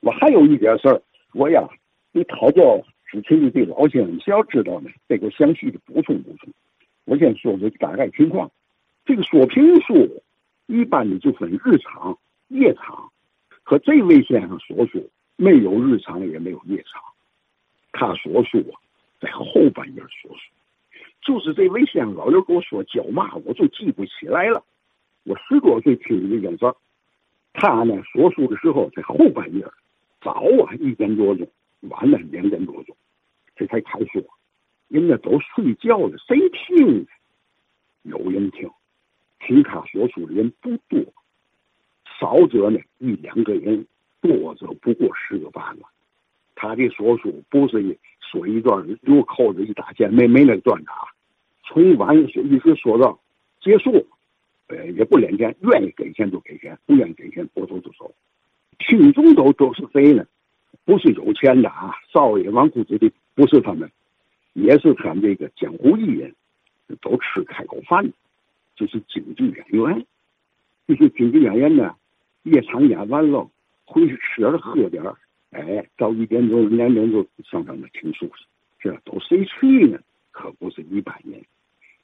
我还有一点事儿，我呀，你讨教之前的这老先生需要知道呢，再给我详细的补充补充。我先说说大概情况。这个说评书一般的就分日常、夜场，可这位先生所说没有日常，也没有夜场。他所说啊，在后半夜说书。就是这位先生老刘跟我说叫嘛，我就记不起来了。我十多岁听的这件事儿，他呢说书的时候在后半夜，早啊一点多钟，晚了两点多钟，这才开说。人家都睡觉了，谁听？有人听，听他说书的人不多，少则呢一两个人，多则不过十个八个。他的说书不是一说一段就扣着一大件，没没那段子啊。从晚说一直说到结束，呃，也不连钱，愿意给钱就给钱，不愿意给钱拨头就走。群众都都是谁呢？不是有钱的啊，少爷王谷子的不是他们，也是他们这个江湖艺人，都吃开口饭，就是京剧演员。这些京剧演员呢，夜场演完了，回去吃点喝点哎，到一点钟、两点钟上他们听书去，这都谁去呢？可不是一般人。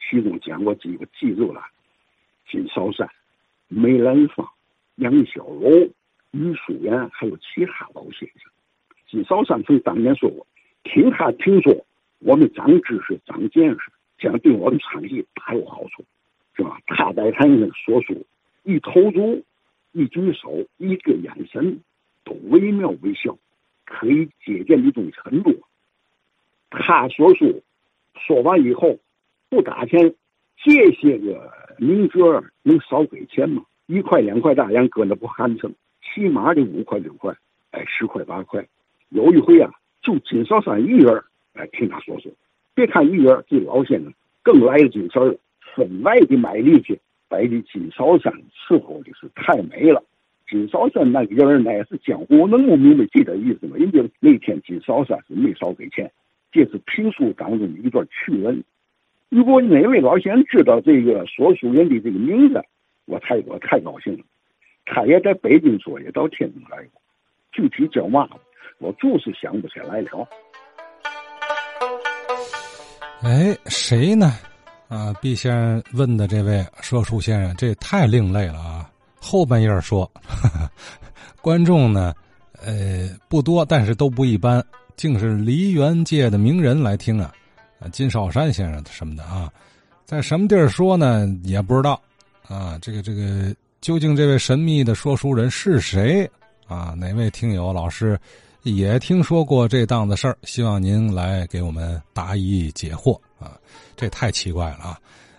其中讲过几个，记住了：金少山、梅兰芳、杨小楼、余叔岩，还有其他老先生。金少山曾当年说过：“听他听说，我们长知识、长见识，将对我们唱戏大有好处，是吧？”他在台上说书，一投足、一举手、一个眼神。都惟妙惟肖，可以借鉴的东西很多。他所说说完以后不打钱，这些个名角能少给钱吗？一块两块大洋搁那不寒碜，起码得五块六块，哎，十块八块。有一回啊，就金少山一人哎听他说说。别看一人，这老先生更来了精神了，分外的卖力气，摆的金少山伺候的是太美了。金少山那个人那是江湖，能不明白这点意思吗？人家那天金少山是没少给钱，这是评书当中的一段趣闻。如果哪位老先生知道这个说书人的这个名字，我太我太高兴了。他也在北京说，也到天津来过，具体叫嘛，我就是想不起来了。哎，谁呢？啊，毕先生问的这位说书先生，这也太另类了啊！后半夜说，观众呢，呃，不多，但是都不一般，竟是梨园界的名人来听啊，啊，金少山先生什么的啊，在什么地儿说呢？也不知道啊。这个这个，究竟这位神秘的说书人是谁啊？哪位听友老师也听说过这档子事儿？希望您来给我们答疑解惑啊！这太奇怪了啊！